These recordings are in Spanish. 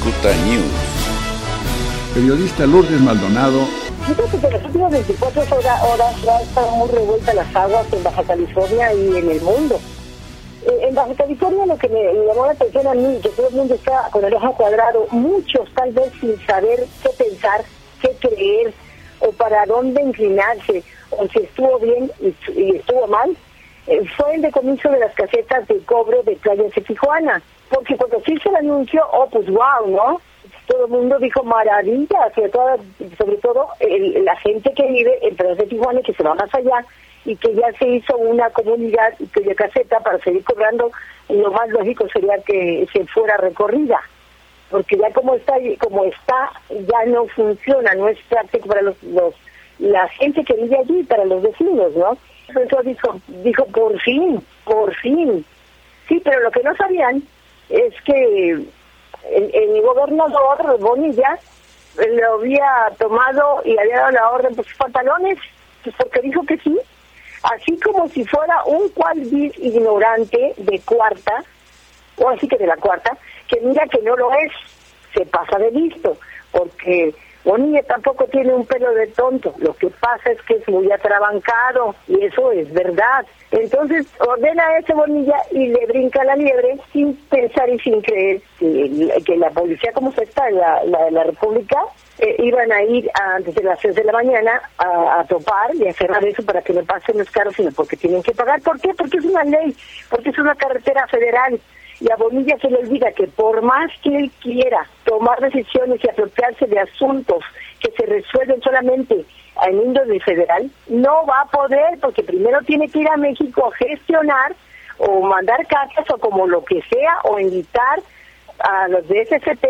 Cicuta News. Periodista Lourdes Maldonado. Fíjate que en las últimas 24 horas, horas ya están muy revueltas las aguas en Baja California y en el mundo. Eh, en Baja California lo que me llamó la atención a mí, que todo el mundo está con el ojo cuadrado, muchos tal vez sin saber qué pensar, qué creer, o para dónde inclinarse, o si estuvo bien y, y estuvo mal, eh, fue el decomiso de las casetas de cobre de playas de Tijuana. Porque cuando se hizo el anuncio, oh, pues wow, ¿no? Todo el mundo dijo maravilla, sobre todo, el- la gente que vive en playas de Tijuana y que se va más allá y que ya se hizo una comunidad de caseta para seguir cobrando, lo más lógico sería que se fuera recorrida porque ya como está como está ya no funciona no es práctico para los, los la gente que vive allí para los vecinos no entonces dijo dijo por fin por fin sí pero lo que no sabían es que el, el gobernador Bonilla lo había tomado y había dado la orden por sus pantalones pues porque dijo que sí. Así como si fuera un cual vil ignorante de cuarta o así que de la cuarta, que mira que no lo es, se pasa de listo, porque Bonilla tampoco tiene un pelo de tonto, lo que pasa es que es muy atrabancado, y eso es verdad. Entonces ordena a ese Bonilla y le brinca la liebre sin pensar y sin creer que, la policía como se está la, la, la República eh, iban a ir antes de las 6 de la mañana a, a topar y a cerrar eso para que no pasen los carros, sino porque tienen que pagar. ¿Por qué? Porque es una ley, porque es una carretera federal. Y a Bonilla se le olvida que por más que él quiera tomar decisiones y apropiarse de asuntos que se resuelven solamente en índole federal, no va a poder porque primero tiene que ir a México a gestionar o mandar cartas o como lo que sea o invitar a los de SCT,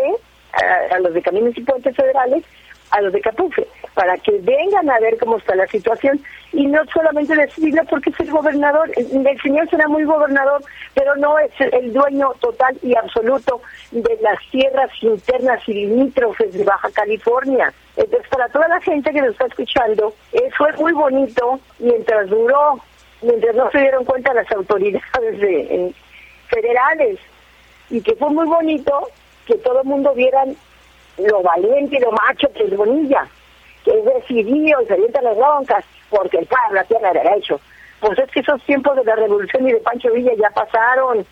a, a los de Caminos y Puentes Federales, a los de Capufe, para que vengan a ver cómo está la situación y no solamente decidirlo porque es el gobernador, el, señor será muy gobernador, pero no es el dueño total y absoluto de las tierras internas y limítrofes de Baja California. Entonces, para toda la gente que nos está escuchando, eh, fue muy bonito mientras duró, mientras no se dieron cuenta las autoridades de, en- federales, y que fue muy bonito que todo el mundo vieran lo valiente lo macho que es Bonilla, que es decidido y se avienta las broncas, porque el pueblo tiene derecho. Pues es que esos tiempos de la revolución y de Pancho Villa ya pasaron.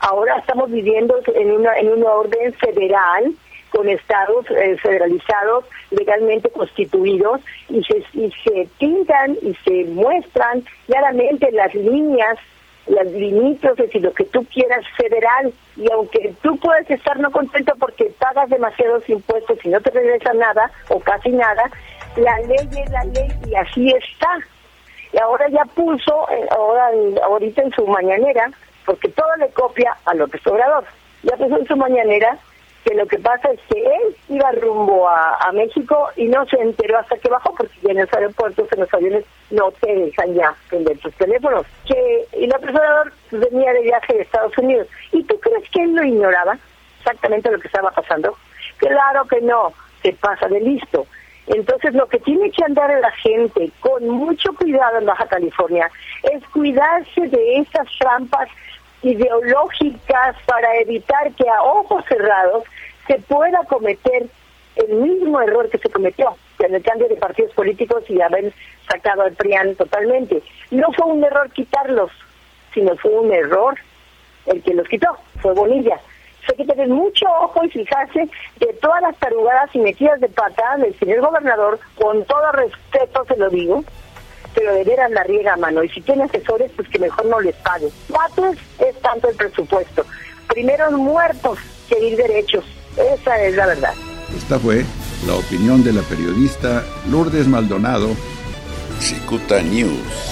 Ahora estamos viviendo en una, en una orden federal con estados eh, federalizados legalmente constituidos y se, y se pintan y se muestran claramente las líneas las limítrofes y lo que tú quieras federal y aunque tú puedes estar no contento porque pagas demasiados impuestos y no te regresa nada o casi nada, la ley es la ley y así está. Y ahora ya puso, eh, ahora ahorita en su mañanera, porque todo le copia a López Obrador, ya puso en su mañanera que lo que pasa es que él iba rumbo a, México y no se enteró hasta que bajó, porque en los aeropuertos, en los aviones, no te dejan ya vender tus teléfonos. Que, y López Obrador venía de viaje de Estados Unidos. ¿Y tú crees que él lo ignoraba? Exactamente lo que estaba pasando. Claro que no, se pasa de listo. Entonces lo que tiene que andar la gente con mucho cuidado en Baja California es cuidarse de esas trampas ideológicas para evitar que a ojos cerrados se pueda cometer el mismo error que se cometió en el cambio de partidos políticos y haber sacado al PRIAN totalmente. No fue un error quitarlos, sino fue un error el que los quitó, fue Bonilla. Hay que tener mucho ojo y fijarse de todas las tarugadas y metidas de pata del señor gobernador, con todo respeto se lo digo, pero de la riega a mano. Y si tiene asesores, pues que mejor no les pague. ¿Cuántos es tanto el presupuesto? Primero muertos que ir derechos. Esa es la verdad. Esta fue la opinión de la periodista Lourdes Maldonado. Cicuta News.